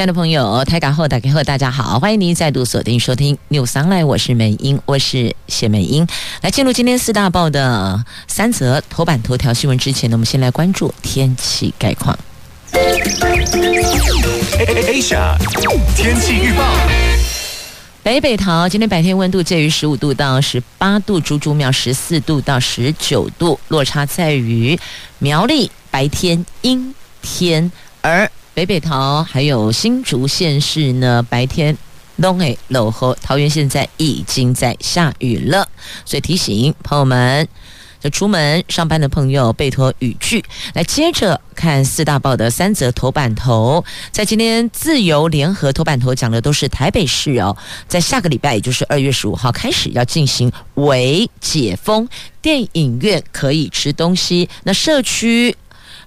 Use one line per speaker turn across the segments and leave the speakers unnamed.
亲爱的朋友，台港后打开后，大家好，欢迎您再度锁定收听 News Online，我是美英，我是谢美英。来进入今天四大报的三则头版头条新闻之前呢，我们先来关注天气概况。
Asia 天气预报。
北北桃今天白天温度介于十五度到十八度，竹竹苗十四度到十九度，落差在于苗栗白天阴天，而北北桃还有新竹县市呢，白天东诶落雨，桃园现在已经在下雨了，所以提醒朋友们，就出门上班的朋友备妥雨具。来接着看四大报的三则头版头，在今天自由联合头版头讲的都是台北市哦，在下个礼拜也就是二月十五号开始要进行为解封，电影院可以吃东西，那社区。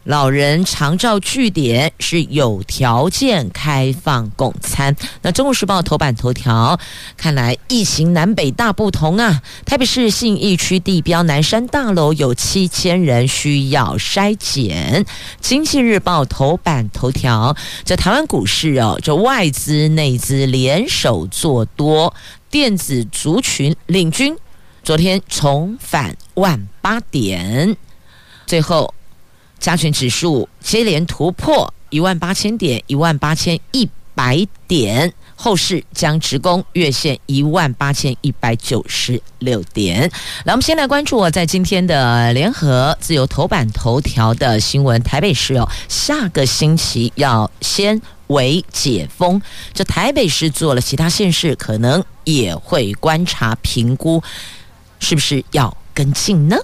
老人长照据点是有条件开放供餐。那《中国时报》头版头条，看来疫情南北大不同啊！台北市信义区地标南山大楼有七千人需要筛检。《经济日报》头版头条，这台湾股市哦，这外资内资联手做多，电子族群领军，昨天重返万八点，最后。加权指数接连突破一万八千点，一万八千一百点，后市将直攻月线一万八千一百九十六点。来，我们先来关注我在今天的联合自由头版头条的新闻：台北市哦，下个星期要先为解封，这台北市做了，其他县市可能也会观察评估，是不是要跟进呢？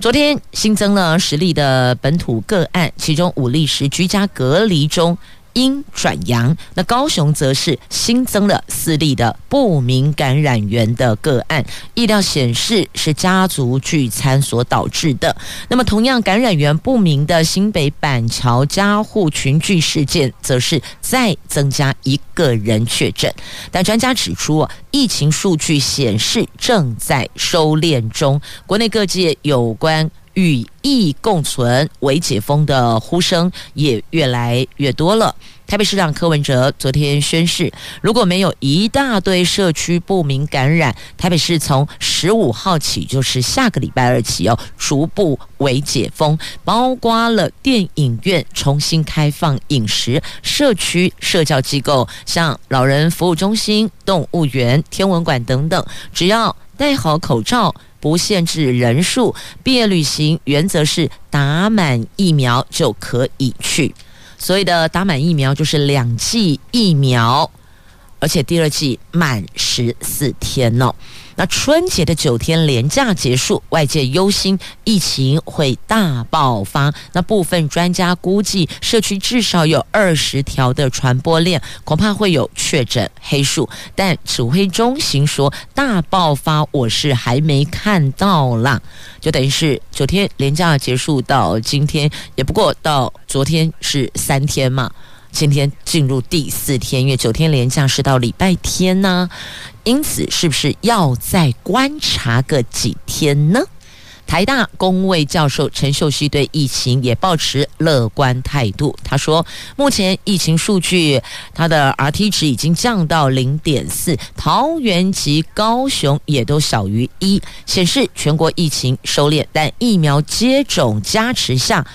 昨天新增了十例的本土个案，其中五例是居家隔离中阴转阳。那高雄则是新增了四例的不明感染源的个案，意料显示是家族聚餐所导致的。那么同样感染源不明的新北板桥家户群聚事件，则是再增加一个人确诊。但专家指出，疫情数据显示正在收敛中，国内各界有关与疫共存、为解封的呼声也越来越多了。台北市长柯文哲昨天宣示，如果没有一大堆社区不明感染，台北市从十五号起，就是下个礼拜二起哦，逐步为解封，包括了电影院重新开放饮食、社区社交机构，像老人服务中心、动物园、天文馆等等，只要戴好口罩，不限制人数，毕业旅行原则是打满疫苗就可以去。所谓的打满疫苗就是两剂疫苗，而且第二剂满十四天哦。那春节的九天连假结束，外界忧心疫情会大爆发。那部分专家估计，社区至少有二十条的传播链，恐怕会有确诊黑数。但指挥中心说，大爆发我是还没看到啦。就等于是九天连假结束到今天，也不过到昨天是三天嘛。今天进入第四天，因为九天连假是到礼拜天呢、因此是不是要再观察个几天呢？台大公卫教授陈秀熙对疫情也抱持乐观态度。他说，目前疫情数据，他的 Rt 值已经降到零点四，桃园及高雄也都小于一，显示全国疫情收敛，但疫苗接种加持下，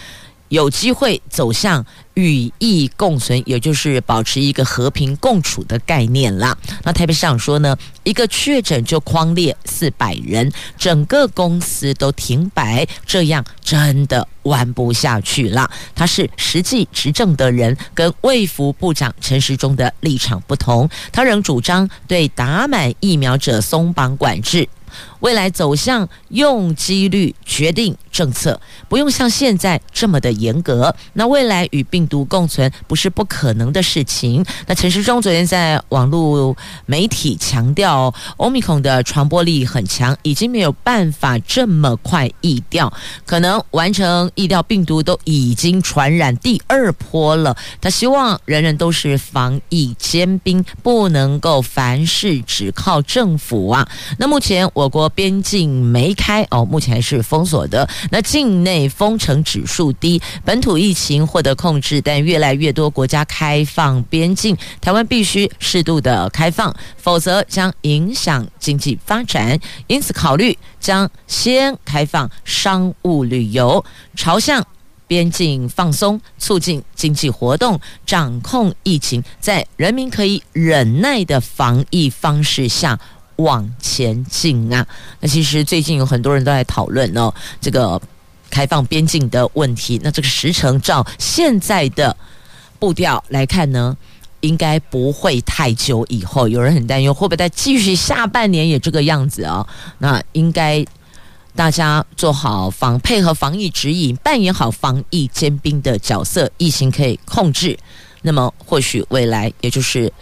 有机会走向与疫共存，也就是保持一个和平共处的概念啦。那台北市长说呢，一个确诊就框列四百人，整个公司都停摆，这样真的玩不下去了。他是实际执政的人，跟卫福部长陈时中的立场不同，他仍主张对打满疫苗者松绑管制。未来走向用机率决定政策，不用像现在这么的严格。那未来与病毒共存不是不可能的事情。那陈时中昨天在网络媒体强调，Omicron 的传播力很强，已经没有办法这么快疫掉，可能完成疫掉病毒都已经传染第二波了。他希望人人都是防疫尖兵，不能够凡事只靠政府啊。那目前我国边境没开哦，目前还是封锁的。那境内封城指数低，本土疫情获得控制，但越来越多国家开放边境，台湾必须适度的开放，否则将影响经济发展。因此，考虑将先开放商务旅游，朝向边境放松，促进经济活动，掌控疫情，在人民可以忍耐的防疫方式下。往前进啊！那其实最近有很多人都在讨论哦，这个开放边境的问题。那这个时程照现在的步调来看呢，应该不会太久以后。有人很担忧会不会再继续下半年也这个样子啊？那应该大家做好防配合防疫指引，扮演好防疫尖兵的角色，疫情可以控制。那么或许未来也就是。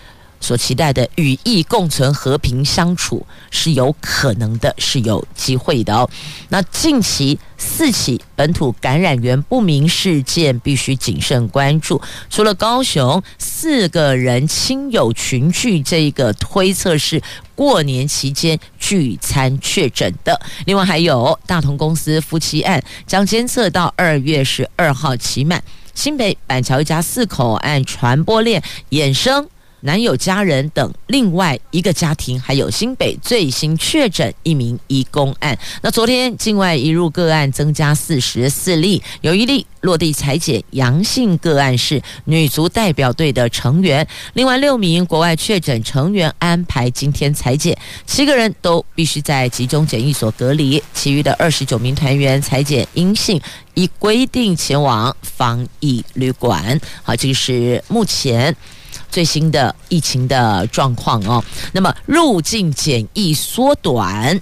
所期待的与疫共存、和平相处是有可能的，是有机会的哦。那近期四起本土感染源不明事件，必须谨慎关注。除了高雄四个人亲友群聚，这个推测是过年期间聚餐确诊的。另外还有大同公司夫妻案，将监测到二月十二号期满。新北板桥一家四口按传播链衍生。男友家人等另外一个家庭，还有新北最新确诊一名移工案。那昨天境外移入个案增加四十四例，有一例落地采检阳性个案是女足代表队的成员。另外六名国外确诊成员安排今天采检，七个人都必须在集中检疫所隔离，其余的二十九名团员采检阴性，依规定前往防疫旅馆。好，这个是目前。最新的疫情的状况哦，那么入境检疫缩短，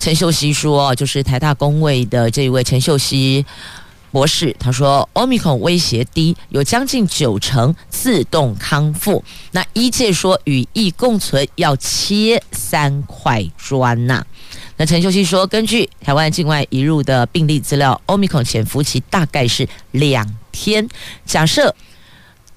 陈秀熙说，就是台大工位的这一位陈秀熙博士，他说，Omicron 威胁低，有将近九成自动康复。那医界说与疫共存要切三块砖呐、那陈秀熙说，根据台湾境外移入的病例资料，Omicron 潜伏期大概是两天，假设。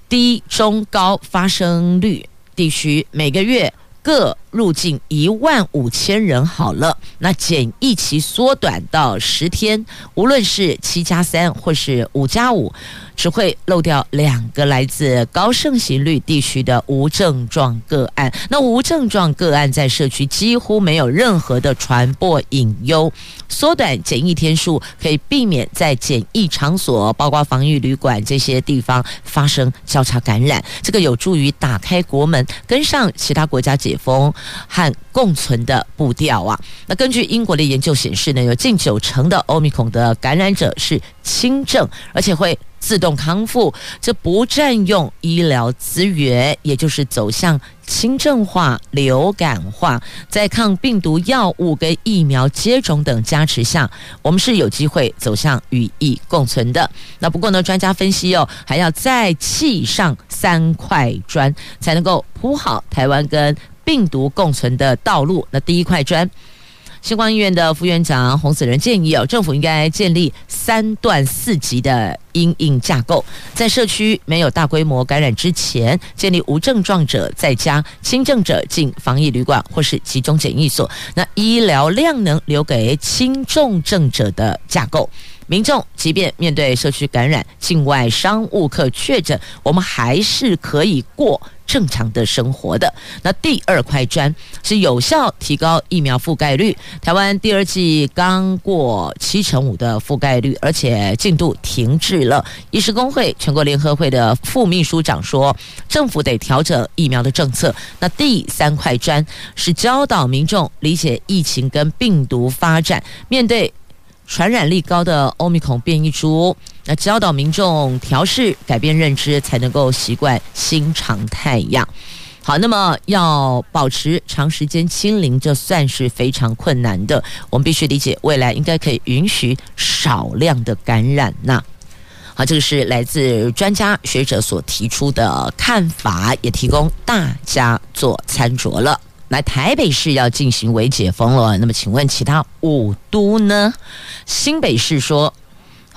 低、中、高发生率。地区每个月各入境一万五千人，好了，那检疫期缩短到十天，无论是七加三或是五加五。只会漏掉两个来自高盛行率地区的无症状个案。那无症状个案在社区几乎没有任何的传播隐忧，缩短检疫天数可以避免在检疫场所，包括防疫旅馆这些地方发生交叉感染。这个有助于打开国门，跟上其他国家解封和共存的步调啊。那根据英国的研究显示呢，有近九成的欧米孔的感染者是轻症，而且会。自动康复，这不占用医疗资源，也就是走向轻症化、流感化，在抗病毒药物跟疫苗接种等加持下，我们是有机会走向与疫共存的。那不过呢，专家分析哦，还要再砌上三块砖，才能够铺好台湾跟病毒共存的道路。那第一块砖。新光医院的副院长洪子仁建议哦，政府应该建立三段四级的因应架构，在社区没有大规模感染之前，建立无症状者在家、轻症者进防疫旅馆或是集中检疫所，那医疗量能留给轻重症者的架构。民众即便面对社区感染、境外商务客确诊，我们还是可以过正常的生活的。那第二块砖是有效提高疫苗覆盖率。台湾第二季刚过七成五的覆盖率，而且进度停滞了。医师公会全国联合会的副秘书长说，政府得调整疫苗的政策。那第三块砖是教导民众理解疫情跟病毒发展，面对。传染力高的欧米孔变异株，那教导民众调试、改变认知，才能够习惯新常态样。好，那么要保持长时间清零，这算是非常困难的。我们必须理解，未来应该可以允许少量的感染呐。好，这个是来自专家学者所提出的看法，也提供大家做参酌了。来，台北市要进行微解封了，那么请问其他五都呢？新北市说。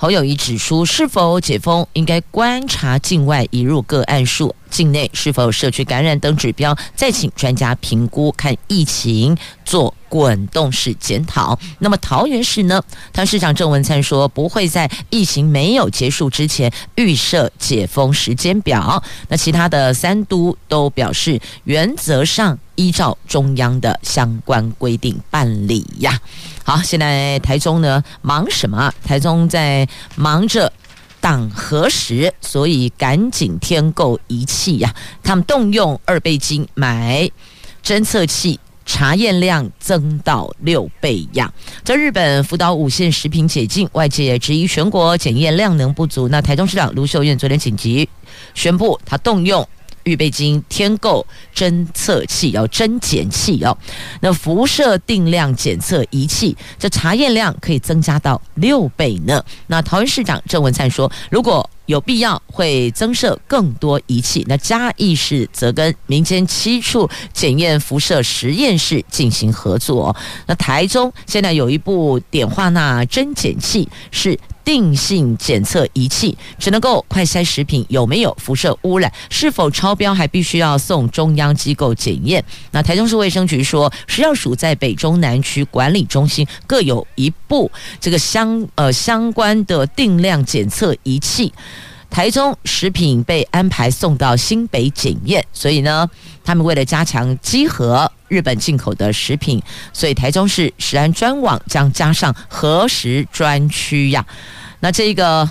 侯友宜指出，是否解封应该观察境外移入个案数，境内是否社区感染等指标，再请专家评估，看疫情做滚动式检讨。那么桃园市呢？桃市长郑文灿说，不会在疫情没有结束之前预设解封时间表。那其他的三都都表示，原则上依照中央的相关规定办理呀。好，现在台中呢忙什么？台中在忙着党核实，所以赶紧添购仪器呀。他们动用二倍金买侦测器，查验量增到六倍呀。在日本福岛五县食品解禁，外界质疑全国检验量能不足。那台中市长卢秀燕昨天紧急宣布，他动用。预备金添购侦测器，要侦检器哦。那辐射定量检测仪器，这查验量可以增加到六倍呢。那桃园市长郑文灿说，如果有必要，会增设更多仪器。那嘉义市则跟民间七处检验辐射实验室进行合作。那台中现在有一部碘化钠侦检器是。定性检测仪器只能够快筛食品有没有辐射污染，是否超标还必须要送中央机构检验。那台中市卫生局说，食药署在北中南区管理中心各有一部这个相呃相关的定量检测仪器。台中食品被安排送到新北检验，所以呢，他们为了加强稽核日本进口的食品，所以台中市食安专网将加上核食专区呀。那这个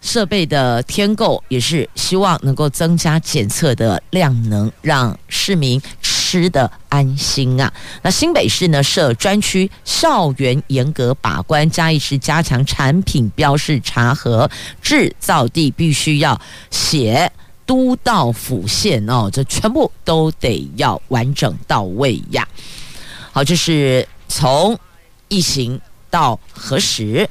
设备的添购也是希望能够增加检测的量能，让市民吃得安心啊。那新北市呢设专区，校园严格把关，嘉义市加强产品标示查核，制造地必须要写都道府县哦，这全部都得要完整到位呀。好，这是从疫情到核食。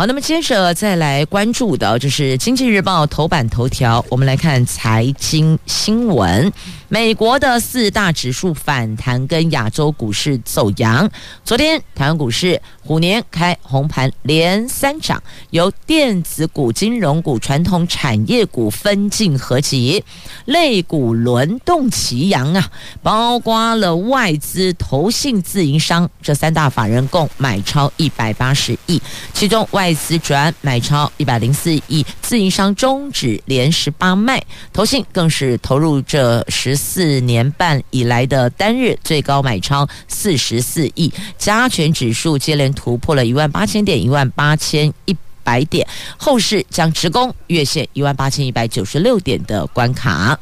好，那么接着再来关注的就是《经济日报》头版头条，我们来看财经新闻。美国的四大指数反弹，跟亚洲股市走扬。昨天台湾股市虎年开红盘，连三涨，由电子股、金融股、传统产业股分进合击，类股轮动齐扬啊！包括了外资、投信、自营商这三大法人共买超一百八十亿，其中外资转买超一百零四亿，自营商终止连十八卖，投信更是投入这十。四年半以来的单日最高买超四十四亿，加权指数接连突破了一万八千点，一万八千一百点，后市将直攻月线一万八千一百九十六点的关卡。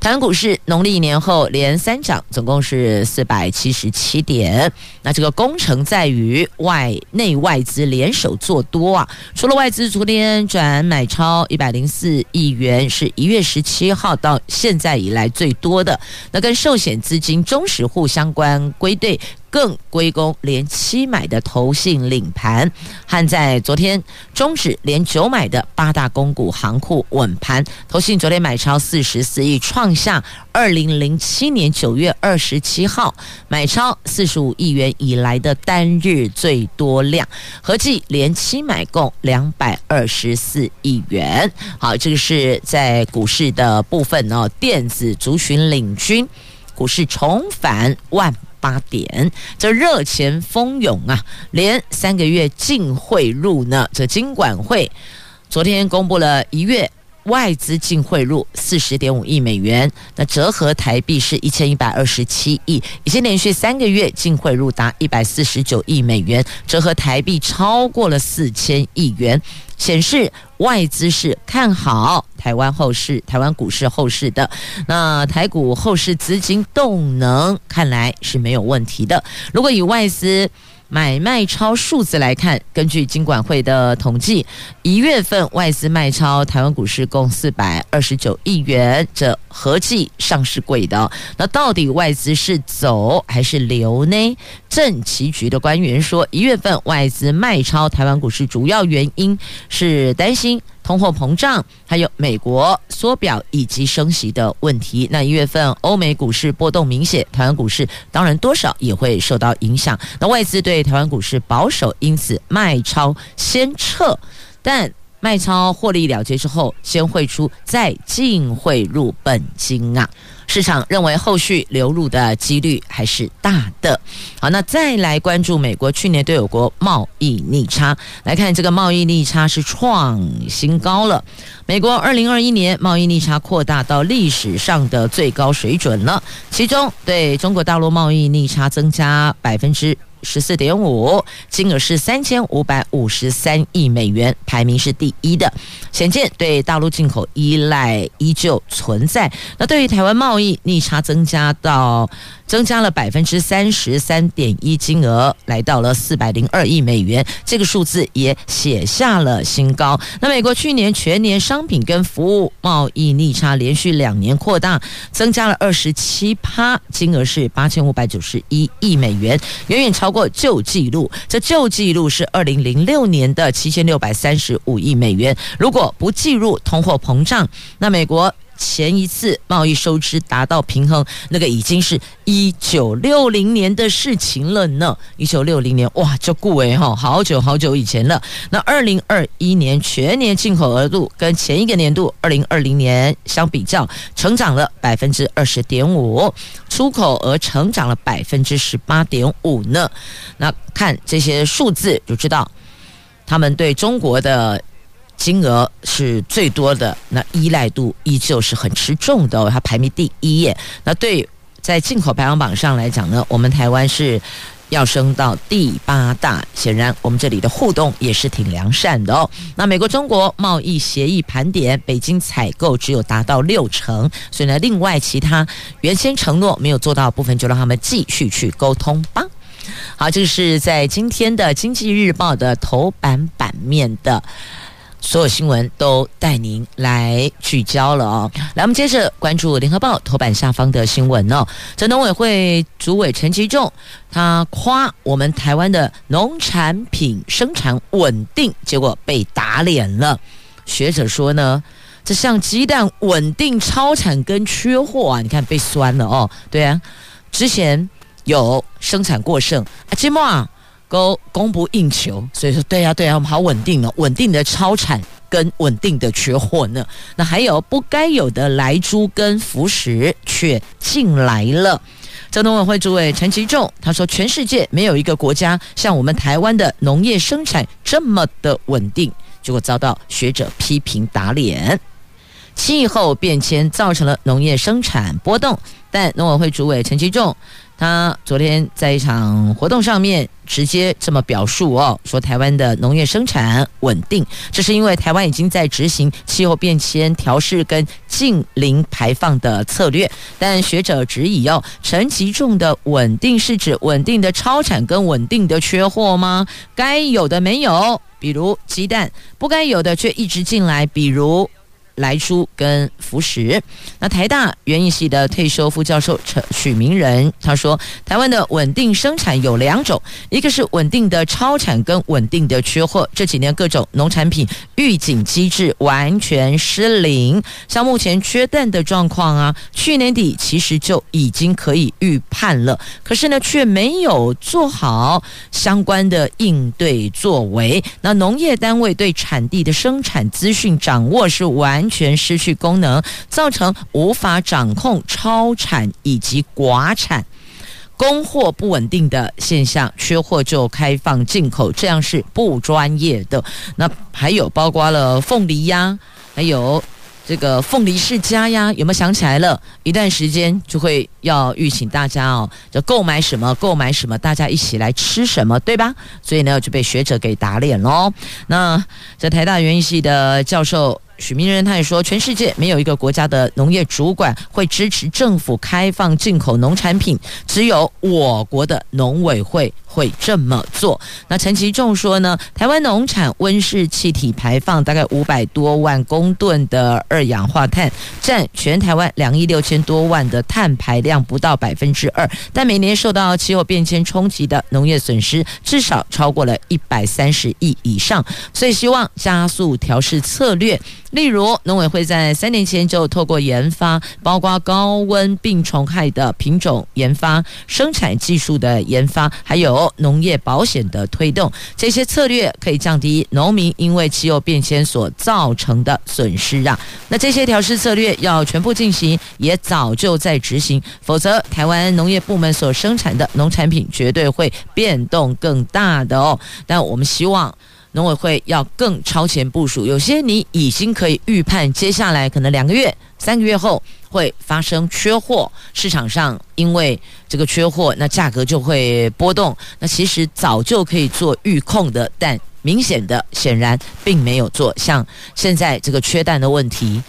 台湾股市农历年后连三涨，总共是四百七十七点。那这个工程在于外内外资联手做多啊！除了外资昨天转买超一百零四亿元，是一月十七号到现在以来最多的。那跟寿险资金中实户相关归队。更归功连七买的投信领盘，和在昨天终止连九买的八大公股行库稳盘，投信昨天买超四十四亿，创下二零零七年九月二十七号买超四十五亿元以来的单日最多量，合计连七买共两百二十四亿元。好，这个是在股市的部分哦，电子族群领军，股市重返万。八点，这热钱蜂涌啊，连三个月净汇入呢。这金管会昨天公布了一月外资净汇入四十点五亿美元，那折合台币是一千一百二十七亿，已经连续三个月净汇入达一百四十九亿美元，折合台币超过了四千亿元。显示外资是看好台湾后市、台湾股市后市的。那台股后市资金动能看来是没有问题的。如果以外资买卖超数字来看，根据金管会的统计，一月份外资卖超台湾股市共四百二十九亿元，这合计上市贵的。那到底外资是走还是留呢？政企局的官员说，一月份外资卖超台湾股市，主要原因是担心。通货膨胀，还有美国缩表以及升息的问题。那一月份欧美股市波动明显，台湾股市当然多少也会受到影响。那外资对台湾股市保守，因此卖超先撤，但卖超获利了结之后，先汇出再净汇入本金啊。市场认为后续流入的几率还是大的。好，那再来关注美国去年对我国贸易逆差，来看这个贸易逆差是创新高了。美国二零二一年贸易逆差扩大到历史上的最高水准了，其中对中国大陆贸易逆差增加百分之。十四点五，金额是三千五百五十三亿美元，排名是第一的。显见对大陆进口依赖依旧存在。那对于台湾贸易逆差增加到。增加了百分之三十三点一，金额来到了四百零二亿美元，这个数字也写下了新高。那美国去年全年商品跟服务贸易逆差连续两年扩大，增加了二十七趴，金额是八千五百九十一亿美元，远远超过旧纪录。这旧纪录是二零零六年的七千六百三十五亿美元。如果不计入通货膨胀，那美国。前一次贸易收支达到平衡，那个已经是一九六零年的事情了呢。一九六零年，哇，这顾维哈，好久好久以前了。那二零二一年全年进口额度跟前一个年度二零二零年相比较，成长了百分之二十点五，出口额成长了百分之十八点五呢。那看这些数字就知道，他们对中国的。金额是最多的，那依赖度依旧是很吃重的哦，它排名第一耶。那对在进口排行榜上来讲呢，我们台湾是要升到第八大，显然我们这里的互动也是挺良善的哦。那美国中国贸易协议盘点，北京采购只有达到六成，所以呢，另外其他原先承诺没有做到的部分，就让他们继续去沟通吧。好，这个是在今天的《经济日报》的头版版面的。所有新闻都带您来聚焦了哦。来，我们接着关注《联合报》头版下方的新闻哦。这农委会主委陈吉仲，他夸我们台湾的农产品生产稳定，结果被打脸了。学者说呢，这像鸡蛋稳定超产跟缺货啊，你看被酸了哦。对啊，之前有生产过剩啊，今末啊。都供不应求，所以说对呀、对呀、我们好稳定哦，稳定的超产跟稳定的缺货呢。那还有不该有的来猪跟福食却进来了。这农委会主委陈其仲他说，全世界没有一个国家像我们台湾的农业生产这么的稳定，结果遭到学者批评打脸。气候变迁造成了农业生产波动，但农委会主委陈其仲。他昨天在一场活动上面直接这么表述哦，说台湾的农业生产稳定，这是因为台湾已经在执行气候变迁调适跟近零排放的策略。但学者质疑哦，陈其仲的稳定是指稳定的超产跟稳定的缺货吗？该有的没有，比如鸡蛋；不该有的却一直进来，比如。莱猪跟福食，那台大园艺系的退休副教授陈许明仁他说，台湾的稳定生产有两种，一个是稳定的超产跟稳定的缺货。这几年各种农产品预警机制完全失灵，像目前缺蛋的状况啊，去年底其实就已经可以预判了，可是呢却没有做好相关的应对作为。那农业单位对产地的生产资讯掌握是完。全失去功能，造成无法掌控超产以及寡产、供货不稳定的现象，缺货就开放进口，这样是不专业的。那还有包括了凤梨呀，还有这个凤梨世家呀，有没有想起来了？一段时间就会要预请大家哦，就购买什么购买什么，大家一起来吃什么，对吧？所以呢，就被学者给打脸喽。那在台大园艺系的教授。许明仁他也说，全世界没有一个国家的农业主管会支持政府开放进口农产品，只有我国的农委会会这么做。那陈其仲说呢，台湾农产温室气体排放大概五百多万公吨的二氧化碳，占全台湾两亿六千多万的碳排量不到百分之二，但每年受到气候变迁冲击的农业损失至少超过了一百三十亿以上，所以希望加速调适策略。例如，农委会在三年前就透过研发，包括高温病虫害的品种研发、生产技术的研发，还有农业保险的推动，这些策略可以降低农民因为气候变迁所造成的损失啊。那这些调适策略要全部进行，也早就在执行，否则台湾农业部门所生产的农产品绝对会变动更大的哦。但我们希望。农委会要更超前部署，有些你已经可以预判，接下来可能两个月、三个月后会发生缺货，市场上因为这个缺货，那价格就会波动。那其实早就可以做预控的，但明显的显然并没有做。像现在这个缺蛋的问题，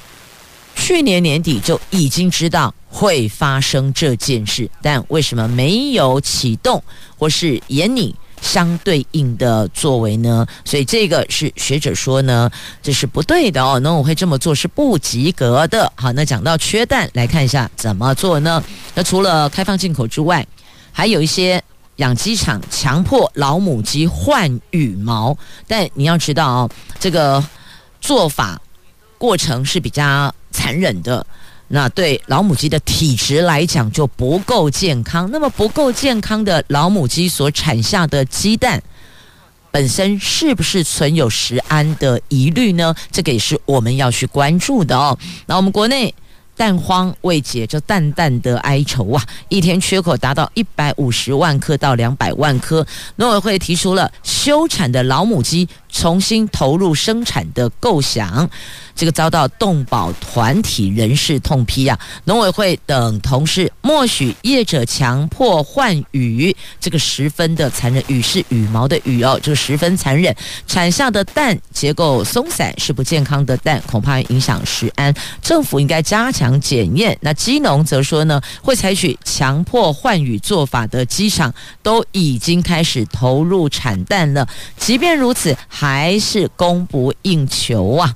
去年年底就已经知道会发生这件事，但为什么没有启动或是延拟？相对应的作为呢，所以这个是学者说呢，这是不对的哦。农委会这么做是不及格的。好，那讲到缺蛋，来看一下怎么做呢？那除了开放进口之外，还有一些养鸡场强迫老母鸡换羽毛，但你要知道哦，这个做法过程是比较残忍的。那对老母鸡的体质来讲就不够健康，那么不够健康的老母鸡所产下的鸡蛋本身是不是存有食安的疑虑呢？这个也是我们要去关注的哦。那我们国内。蛋荒未解，这淡淡的哀愁啊！一天缺口达到一百五十万颗到两百万颗，农委会提出了休产的老母鸡重新投入生产的构想，这个遭到动保团体人士痛批啊！农委会等同事默许业者强迫换羽，这个十分的残忍。羽是羽毛的羽哦，这个十分残忍。产下的蛋结构松散，是不健康的蛋，恐怕影响食安。政府应该加强。检验，那鸡农则说呢，会采取强迫换羽做法的鸡场都已经开始投入产蛋了。即便如此，还是供不应求啊。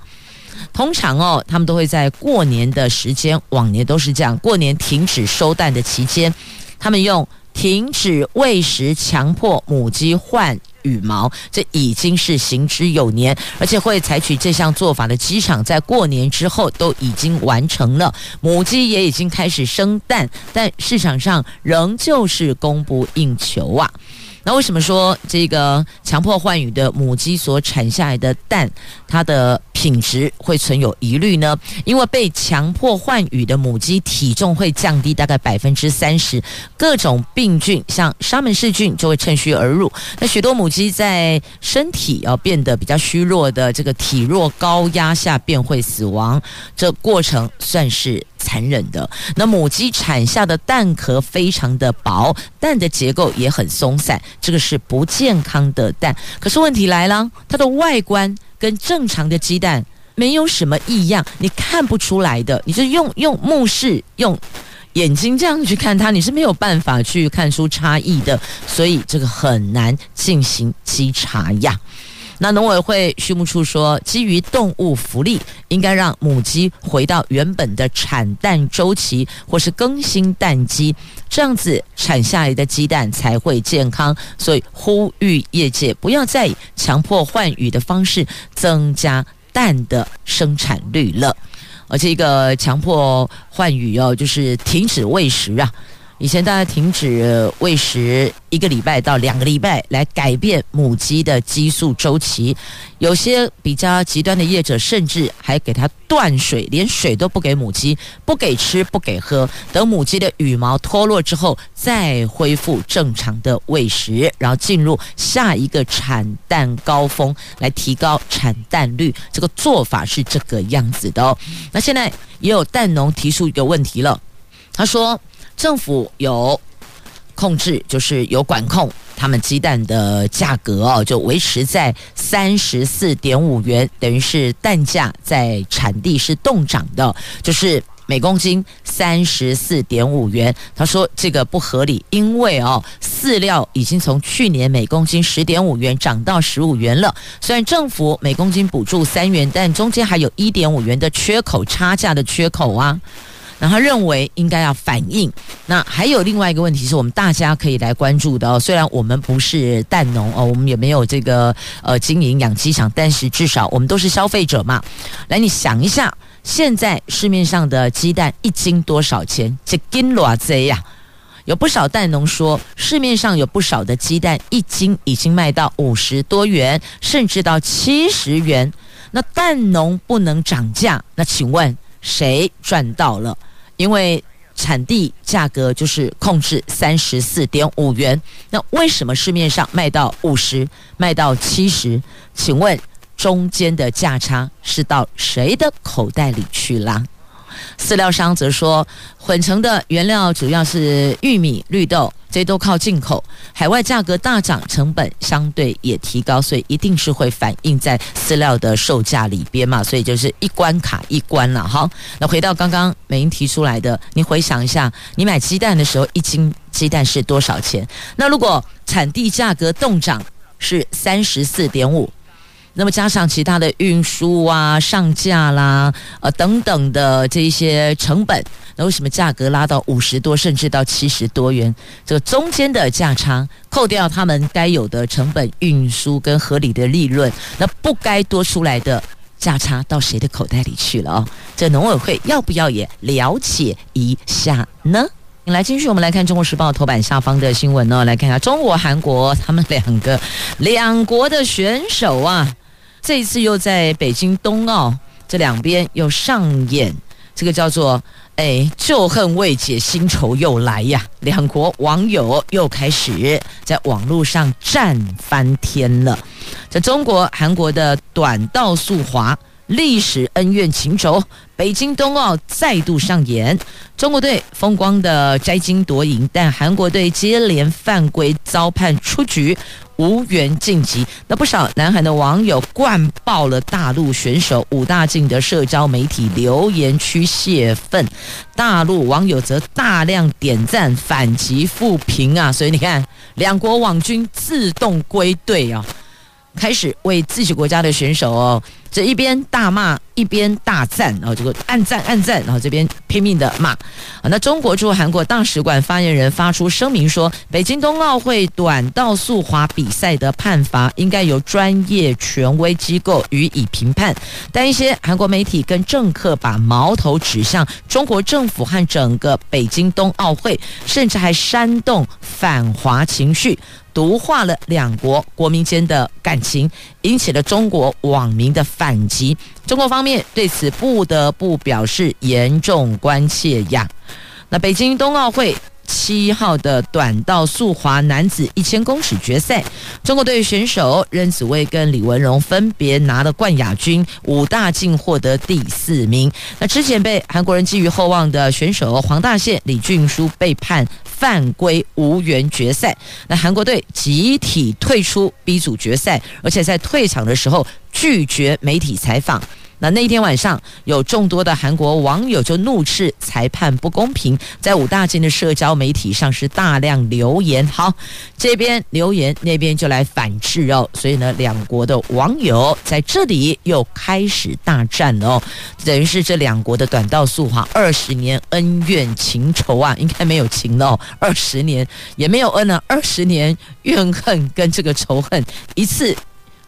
通常哦，他们都会在过年的时间，往年都是这样，过年停止收蛋的期间，他们用停止喂食，强迫母鸡换羽毛，这已经是行之有年，而且会采取这项做法的鸡场，在过年之后都已经完成了，母鸡也已经开始生蛋，但市场上仍旧是供不应求啊。那为什么说这个强迫换羽的母鸡所产下来的蛋，它的品质会存有疑虑呢？因为被强迫换羽的母鸡体重会降低大概百分之三十，各种病菌像沙门氏菌就会趁虚而入。那许多母鸡在身体要变得比较虚弱的这个体弱高压下便会死亡，这过程算是残忍的。那母鸡产下的蛋壳非常的薄，蛋的结构也很松散，这个是不健康的蛋。可是问题来了，它的外观跟正常的鸡蛋没有什么异样，你看不出来的。你就用用目视、用眼睛这样去看它，你是没有办法去看出差异的。所以这个很难进行稽查呀。那农委会畜牧处说，基于动物福利，应该让母鸡回到原本的产蛋周期，或是更新蛋鸡，这样子产下来的鸡蛋才会健康。所以呼吁业界不要再以强迫换羽的方式增加蛋的生产率了。而这个强迫换羽哦，就是停止喂食啊。以前大家停止喂食一个礼拜到两个礼拜，来改变母鸡的激素周期。有些比较极端的业者，甚至还给它断水，连水都不给母鸡，不给吃，不给喝。等母鸡的羽毛脱落之后，再恢复正常的喂食，然后进入下一个产蛋高峰，来提高产蛋率。这个做法是这个样子的哦。那现在也有蛋农提出一个问题了，他说。政府有控制，就是有管控他们鸡蛋的价格哦，就维持在三十四点五元，等于是蛋价在产地是冻涨的，就是每公斤三十四点五元。他说这个不合理，因为哦，饲料已经从去年每公斤十点五元涨到十五元了。虽然政府每公斤补助三元，但中间还有一点五元的缺口，差价的缺口啊。然后他认为应该要反映。那还有另外一个问题是我们大家可以来关注的哦。虽然我们不是蛋农哦，我们也没有这个呃经营养鸡场，但是至少我们都是消费者嘛。来，你想一下，现在市面上的鸡蛋一斤多少钱？这斤偌贼呀？有不少蛋农说，市面上有不少的鸡蛋一斤已经卖到五十多元，甚至到七十元。那蛋农不能涨价，那请问？谁赚到了？因为产地价格就是控制三十四点五元，那为什么市面上卖到五十、卖到七十？请问中间的价差是到谁的口袋里去了？饲料商则说，混成的原料主要是玉米、绿豆，这些都靠进口，海外价格大涨，成本相对也提高，所以一定是会反映在饲料的售价里边嘛，所以就是一关卡一关了。好，那回到刚刚美英提出来的，你回想一下，你买鸡蛋的时候，一斤鸡蛋是多少钱？那如果产地价格动涨是三十四点五。那么加上其他的运输啊、上架啦、呃等等的这一些成本，那为什么价格拉到五十多，甚至到七十多元？这个中间的价差，扣掉他们该有的成本、运输跟合理的利润，那不该多出来的价差到谁的口袋里去了哦？这农委会要不要也了解一下呢？来，继续我们来看《中国时报》头版下方的新闻呢，来看一下中国、韩国他们两个两国的选手啊。这一次又在北京冬奥这两边又上演这个叫做“哎，旧恨未解，新仇又来呀”，两国网友又开始在网络上战翻天了。在中国、韩国的短道速滑。历史恩怨情仇，北京冬奥再度上演。中国队风光的摘金夺银，但韩国队接连犯规遭判出局，无缘晋级。那不少南海的网友灌爆了大陆选手武大靖的社交媒体留言区泄愤，大陆网友则大量点赞反击复评啊！所以你看，两国网军自动归队啊，开始为自己国家的选手哦。这一边大骂，一边大赞，然后这个按赞按赞，然后这边拼命的骂。那中国驻韩国大使馆发言人发出声明说，北京冬奥会短道速滑比赛的判罚应该由专业权威机构予以评判。但一些韩国媒体跟政客把矛头指向中国政府和整个北京冬奥会，甚至还煽动反华情绪。毒化了两国国民间的感情，引起了中国网民的反击。中国方面对此不得不表示严重关切呀。那北京冬奥会七号的短道速滑男子一千公尺决赛，中国队选手任子威跟李文荣分别拿了冠亚军，武大靖获得第四名。那之前被韩国人寄予厚望的选手黄大宪、李俊书被判。犯规无缘决赛，那韩国队集体退出 B 组决赛，而且在退场的时候拒绝媒体采访。那那天晚上，有众多的韩国网友就怒斥裁判不公平，在武大靖的社交媒体上是大量留言。好，这边留言，那边就来反制哦。所以呢，两国的网友在这里又开始大战哦。等于是这两国的短道速滑二十年恩怨情仇啊，应该没有情了哦。二十年也没有恩了，二十年怨恨跟这个仇恨一次。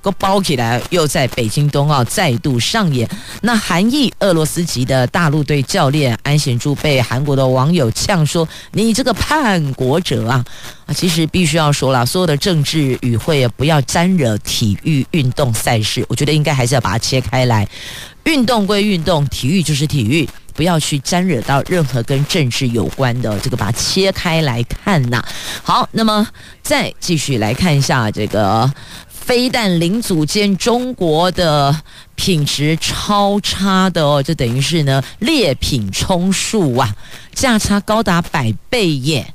都包起来，又在北京冬奥再度上演。那韩裔俄罗斯籍的大陆队教练安贤洙被韩国的网友呛说：“你这个叛国者啊！”啊，其实必须要说了，所有的政治语汇不要沾惹体育运动赛事。我觉得应该还是要把它切开来，运动归运动，体育就是体育，不要去沾惹到任何跟政治有关的这个，把它切开来看呐。好，那么再继续来看一下这个。飞弹零组件，中国的品质超差的哦，这等于是呢劣品充数啊，价差高达百倍耶。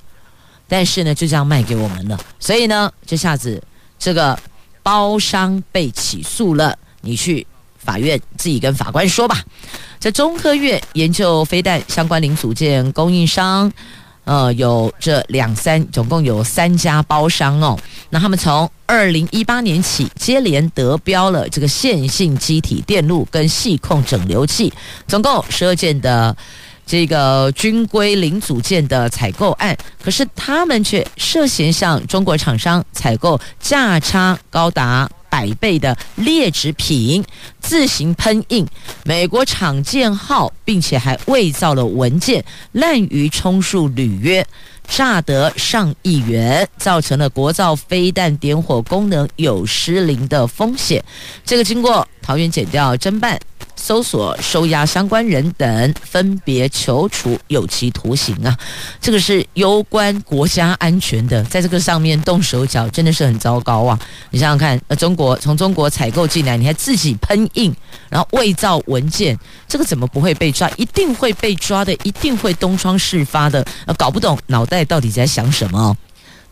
但是呢，就这样卖给我们了。所以呢，这下子这个包商被起诉了，你去法院自己跟法官说吧。在中科院研究飞弹相关零组件供应商。呃，有这两三，总共有三家包商哦。那他们从二零一八年起接连得标了这个线性机体电路跟细控整流器，总共十二件的这个军规零组件的采购案。可是他们却涉嫌向中国厂商采购价差高达百倍的劣质品，自行喷印美国厂件号，并且还伪造了文件，滥竽充数履约，诈得上亿元，造成了国造飞弹点火功能有失灵的风险。这个经过桃园检调侦办。搜索、收押相关人等，分别求处有期徒刑啊！这个是攸关国家安全的，在这个上面动手脚，真的是很糟糕啊！你想想看，呃，中国从中国采购进来，你还自己喷印，然后伪造文件，这个怎么不会被抓？一定会被抓的，一定会东窗事发的。呃，搞不懂脑袋到底在想什么？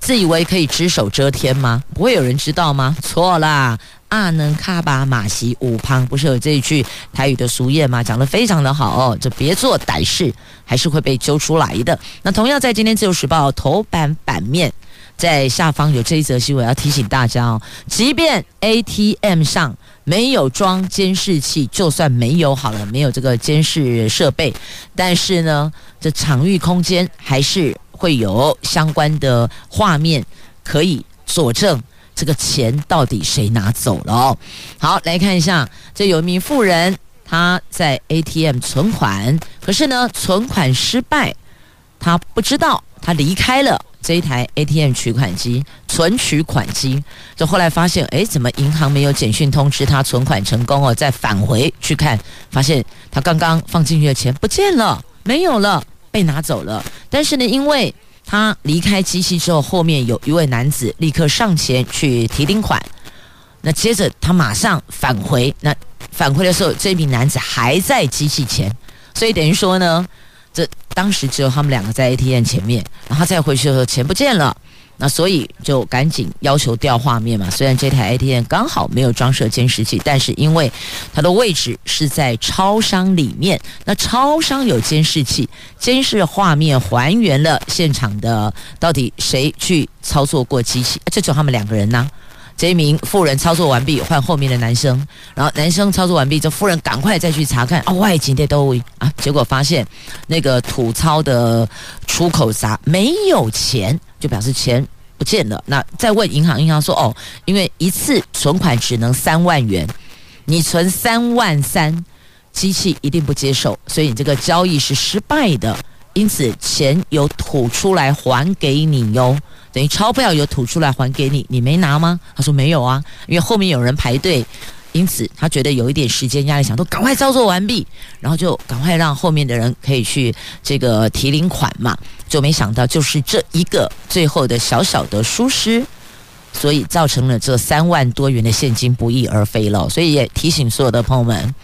自以为可以只手遮天吗？不会有人知道吗？错啦！阿能卡巴马西五旁，不是有这一句台语的俗谚吗？讲得非常的好哦，就别做歹事，还是会被揪出来的。那同样在今天自由时报头版版面，在下方有这一则新闻，要提醒大家哦，即便 ATM 上没有装监视器，就算没有好了，没有这个监视设备，但是呢，这场域空间还是会有相关的画面可以佐证。这个钱到底谁拿走了？好，来看一下，这有一名富人，他在 ATM 存款，可是呢，存款失败，他不知道，他离开了这一台 ATM 取款机，存取款机，就后来发现，哎，怎么银行没有简讯通知他存款成功哦？再返回去看，发现他刚刚放进去的钱不见了，没有了，被拿走了。但是呢，因为他离开机器之后，后面有一位男子立刻上前去提领款。那接着他马上返回，那返回的时候，这名男子还在机器前，所以等于说呢，这当时只有他们两个在 ATM 前面，然后再回去的时候，钱不见了。那所以就赶紧要求调画面嘛。虽然这台 ATM 刚好没有装设监视器，但是因为它的位置是在超商里面，那超商有监视器，监视画面还原了现场的到底谁去操作过机器，这就他们两个人呢。这一名妇人操作完毕，换后面的男生，然后男生操作完毕，这妇人赶快再去查看啊，外景的都啊，结果发现那个土钞的出口闸没有钱。就表示钱不见了。那再问银行，银行说：“哦，因为一次存款只能三万元，你存三万三，机器一定不接受，所以你这个交易是失败的。因此钱有吐出来还给你哟，等于钞票有吐出来还给你，你没拿吗？”他说：“没有啊，因为后面有人排队。”因此，他觉得有一点时间压力，想都赶快操作完毕，然后就赶快让后面的人可以去这个提领款嘛。就没想到，就是这一个最后的小小的疏失，所以造成了这三万多元的现金不翼而飞了。所以也提醒所有的朋友们。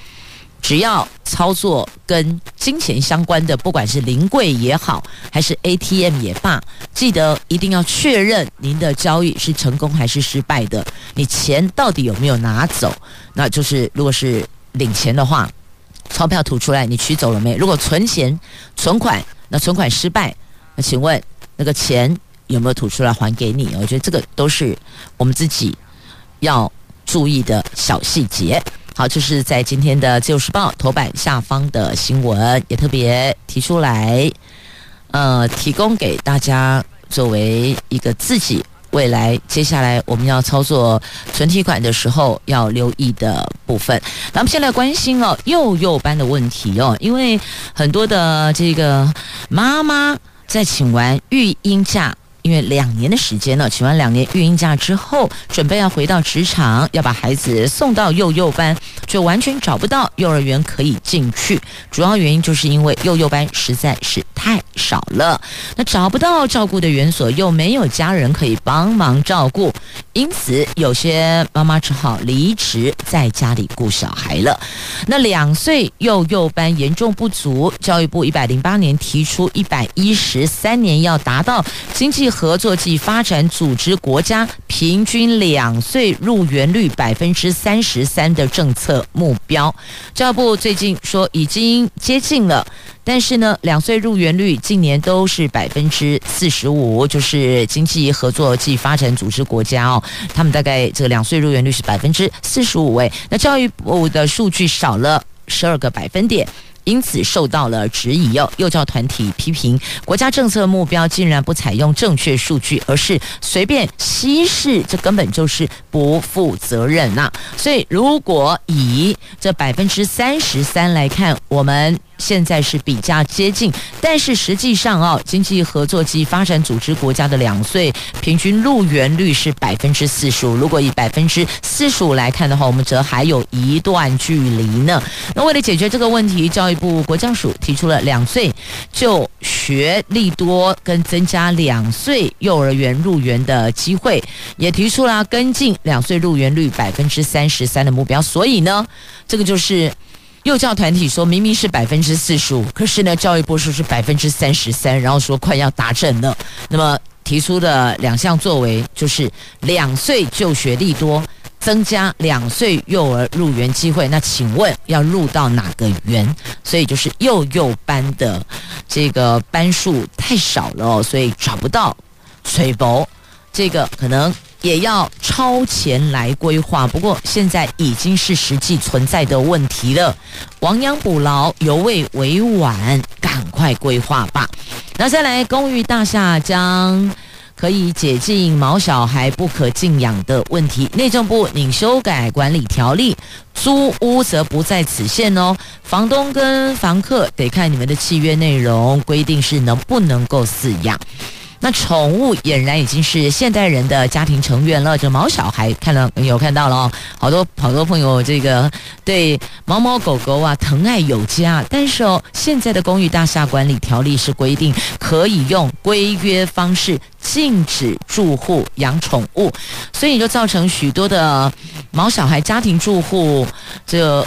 只要操作跟金钱相关的，不管是临柜也好，还是 ATM 也罢，记得一定要确认您的交易是成功还是失败的。你钱到底有没有拿走？那就是如果是领钱的话，钞票吐出来，你取走了没？如果存钱、存款，那存款失败，那请问那个钱有没有吐出来还给你？我觉得这个都是我们自己要注意的小细节。好，这是在今天的《自由时报》头版下方的新闻，也特别提出来，呃，提供给大家作为一个自己未来接下来我们要操作存提款的时候要留意的部分。咱们现在关心哦，幼幼班的问题哦，因为很多的这个妈妈在请完育婴假。因为两年的时间呢，请完两年育婴假之后，准备要回到职场，要把孩子送到幼幼班，却完全找不到幼儿园可以进去。主要原因就是因为幼幼班实在是太少了，那找不到照顾的园所，又没有家人可以帮忙照顾，因此有些妈妈只好离职，在家里顾小孩了。那两岁幼幼班严重不足，教育部一百零八年提出一百一十三年要达到经济合作暨发展组织国家平均两岁入园率百分之三十三的政策目标。教育部最近说已经接近了。但是呢，两岁入园率近年都是百分之四十五，就是经济合作暨发展组织国家哦，他们大概这个两岁入园率是百分之四十五诶。那教育部的数据少了十二个百分点。因此受到了质疑哦，幼教团体批评国家政策目标竟然不采用正确数据，而是随便稀释，这根本就是不负责任呐、所以如果以这百分之三十三来看，我们现在是比较接近，但是实际上哦，经济合作及发展组织国家的两岁平均入园率是百分之四十五。如果以百分之四十五来看的话，我们则还有一段距离呢。那为了解决这个问题，教育部国教署提出了两岁就学历多跟增加两岁幼儿园入园的机会，也提出了跟进两岁入园率百分之三十三的目标。所以呢，这个就是幼教团体说明明是百分之四十五，可是呢，教育部说是百分之三十三，然后说快要达阵了。那么提出的两项作为就是两岁就学利多。增加两岁幼儿入园机会，那请问要入到哪个园？所以就是幼幼班的这个班数太少了，所以找不到水博，这个可能也要超前来规划。不过现在已经是实际存在的问题了，亡羊补牢，犹未为晚，赶快规划吧。那再来，公寓大厦将。可以解禁毛小孩不可禁养的问题，内政部拟修改管理条例，租屋则不在此限哦。房东跟房客得看你们的契约内容，规定是能不能够饲养。那宠物俨然已经是现代人的家庭成员了。这毛小孩看了有看到了哦，好多好多朋友这个对猫猫狗狗啊疼爱有加。但是哦，现在的公寓大厦管理条例是规定可以用规约方式禁止住户养宠物，所以就造成许多的毛小孩家庭住户这。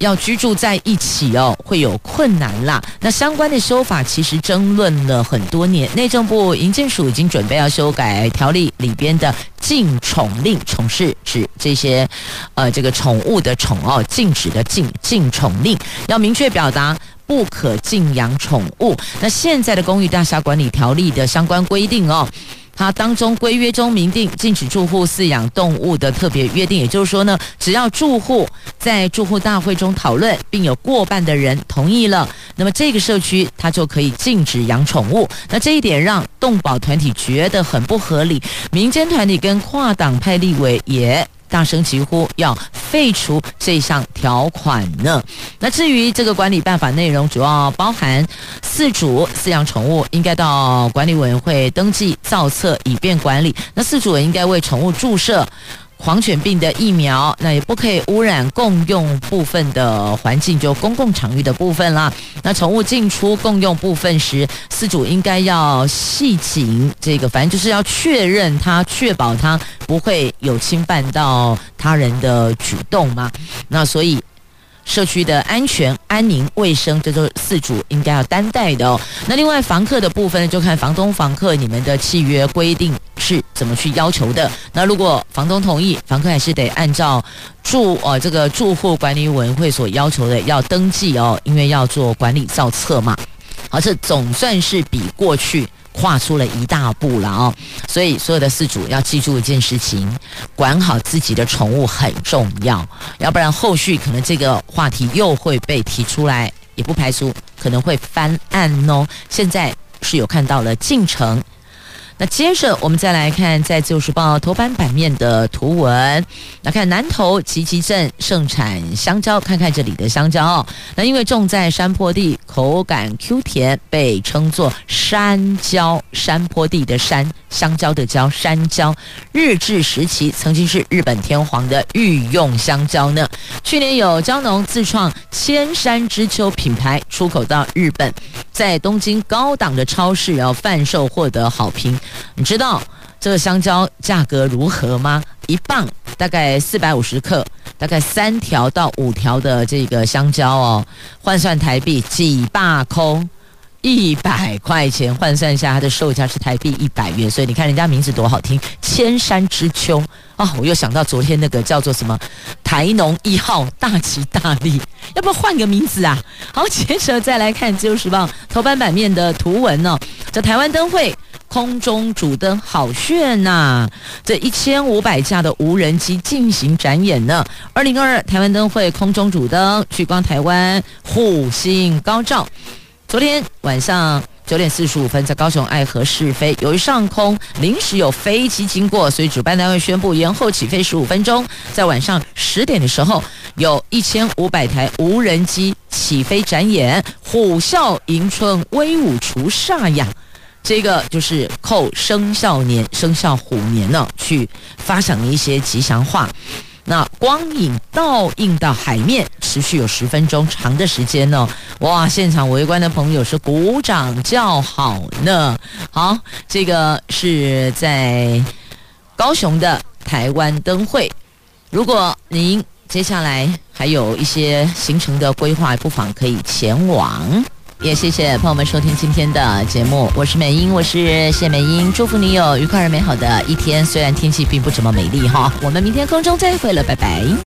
要居住在一起哦，会有困难啦。那相关的修法其实争论了很多年，内政部营建署已经准备要修改条例里边的禁宠令，宠是指这些呃这个宠物的宠哦，禁止的禁禁宠令，要明确表达不可禁养宠物。那现在的公寓大厦管理条例的相关规定哦。它当中规约中明定禁止住户饲养动物的特别约定，也就是说呢，只要住户在住户大会中讨论，并有过半的人同意了，那么这个社区它就可以禁止养宠物。那这一点让动保团体觉得很不合理，民间团体跟跨党派立委也。大声疾呼要废除这项条款呢？那至于这个管理办法内容，主要包含四主饲养宠物应该到管理委员会登记造册，以便管理。那四主也应该为宠物注射。狂犬病的疫苗，那也不可以污染共用部分的环境，就公共场域的部分啦。那宠物进出共用部分时，饲主应该要系紧这个，反正就是要确认它，确保它不会有侵犯到他人的举动嘛。那所以。社区的安全、安宁、卫生，这都是四主应该要担待的哦。那另外房客的部分，就看房东、房客你们的契约规定是怎么去要求的。那如果房东同意，房客还是得按照住呃这个住户管理委员会所要求的要登记哦，因为要做管理造册嘛。好，这总算是比过去。跨出了一大步了啊，所以所有的饲主要记住一件事情：管好自己的宠物很重要，要不然后续可能这个话题又会被提出来，也不排除可能会翻案哦。现在是有看到了进程。那接着我们再来看在《自由时报》头版版面的图文，来看南投集集镇盛产香蕉，看看这里的香蕉哦。那因为种在山坡地，口感 Q 甜，被称作山蕉。山坡地的山，香蕉的蕉，山蕉。日治时期曾经是日本天皇的御用香蕉呢。去年有蕉农自创千山之秋品牌，出口到日本，在东京高档的超市要贩售，获得好评。你知道这个香蕉价格如何吗？一磅大概四百五十克，大概三条到五条的这个香蕉哦，换算台币几百块，一百块钱换算一下，它的售价是台币一百元，所以你看人家名字多好听，千山之秋啊、我又想到昨天那个叫做什么台农一号，大吉大利，要不要换个名字啊？好，接着再来看《自由时报》头版版面的图文呢、哦，这台湾灯会空中主灯好炫呐、这一千五百架的无人机进行展演呢。二零二二台湾灯会空中主灯，聚光台湾，虎星高照。昨天晚上九点四十五分，在高雄爱河试飞，由于上空临时有飞机经过，所以主办单位宣布延后起飞十五分钟。在晚上十点的时候，有一千五百台无人机起飞展演，虎啸迎春，威武除煞呀！这个就是扣生肖年、生肖虎年呢，去发响一些吉祥话。那光影倒映到海面，持续有十分钟长的时间呢。哇，现场围观的朋友是鼓掌叫好呢。好，这个是在高雄的台湾灯会。如果您接下来还有一些行程的规划，不妨可以前往。也谢谢朋友们收听今天的节目，我是美英，我是谢美英，祝福你有愉快而美好的一天。虽然天气并不怎么美丽哈，我们明天空中再会了，拜拜。